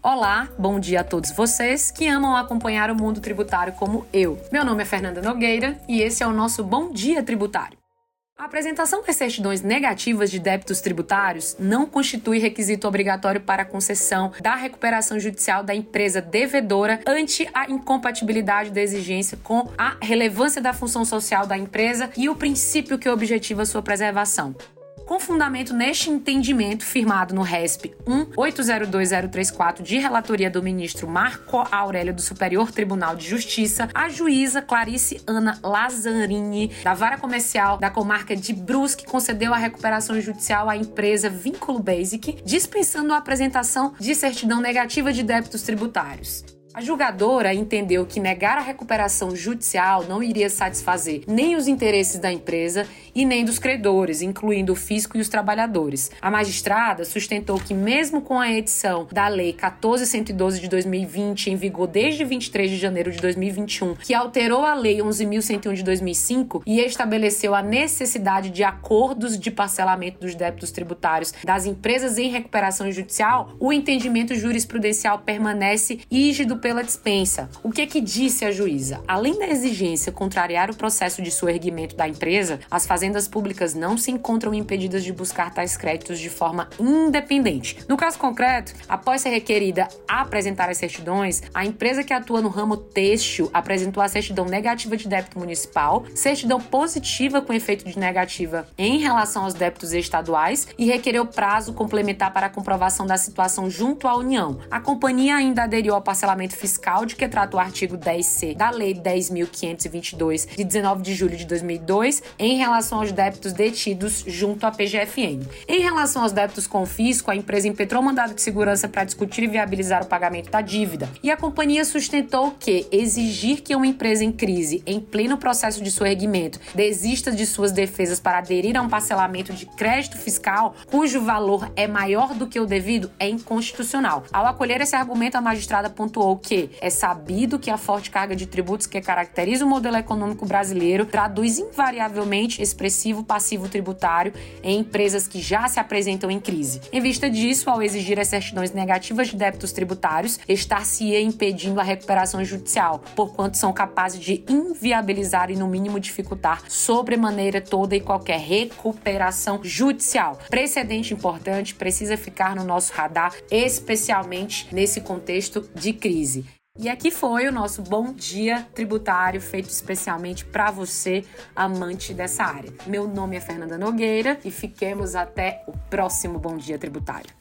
Olá, bom dia a todos vocês que amam acompanhar o mundo tributário como eu. Meu nome é Fernanda Nogueira e esse é o nosso Bom Dia Tributário. A apresentação das certidões negativas de débitos tributários não constitui requisito obrigatório para a concessão da recuperação judicial da empresa devedora ante a incompatibilidade da exigência com a relevância da função social da empresa e o princípio que objetiva sua preservação com fundamento neste entendimento firmado no RESP 1802034 de relatoria do ministro Marco Aurélio do Superior Tribunal de Justiça, a juíza Clarice Ana Lazzarini, da Vara Comercial da Comarca de Brusque, concedeu a recuperação judicial à empresa Vínculo Basic, dispensando a apresentação de certidão negativa de débitos tributários. A julgadora entendeu que negar a recuperação judicial não iria satisfazer nem os interesses da empresa e nem dos credores, incluindo o fisco e os trabalhadores. A magistrada sustentou que, mesmo com a edição da Lei 1412 de 2020, em vigor desde 23 de janeiro de 2021, que alterou a Lei 11.101 de 2005 e estabeleceu a necessidade de acordos de parcelamento dos débitos tributários das empresas em recuperação judicial, o entendimento jurisprudencial permanece rígido pela dispensa. O que que disse a juíza? Além da exigência contrariar o processo de soerguimento da empresa, as fazendas públicas não se encontram impedidas de buscar tais créditos de forma independente. No caso concreto, após ser requerida apresentar as certidões, a empresa que atua no ramo têxtil apresentou a certidão negativa de débito municipal, certidão positiva com efeito de negativa em relação aos débitos estaduais e requereu prazo complementar para a comprovação da situação junto à União. A companhia ainda aderiu ao parcelamento fiscal de que trata o artigo 10C da Lei 10.522, de 19 de julho de 2002, em relação aos débitos detidos junto à PGFN. Em relação aos débitos com fisco, a empresa impetrou mandado de segurança para discutir e viabilizar o pagamento da dívida. E a companhia sustentou que exigir que uma empresa em crise, em pleno processo de soerguimento, desista de suas defesas para aderir a um parcelamento de crédito fiscal cujo valor é maior do que o devido é inconstitucional. Ao acolher esse argumento, a magistrada pontuou que é sabido que a forte carga de tributos que caracteriza o modelo econômico brasileiro traduz invariavelmente expressivo passivo tributário em empresas que já se apresentam em crise. Em vista disso, ao exigir as certidões negativas de débitos tributários, estar-se-ia impedindo a recuperação judicial, porquanto são capazes de inviabilizar e, no mínimo, dificultar sobremaneira toda e qualquer recuperação judicial. Precedente importante precisa ficar no nosso radar, especialmente nesse contexto de crise. E aqui foi o nosso bom dia tributário feito especialmente para você, amante dessa área. Meu nome é Fernanda Nogueira e fiquemos até o próximo bom dia tributário.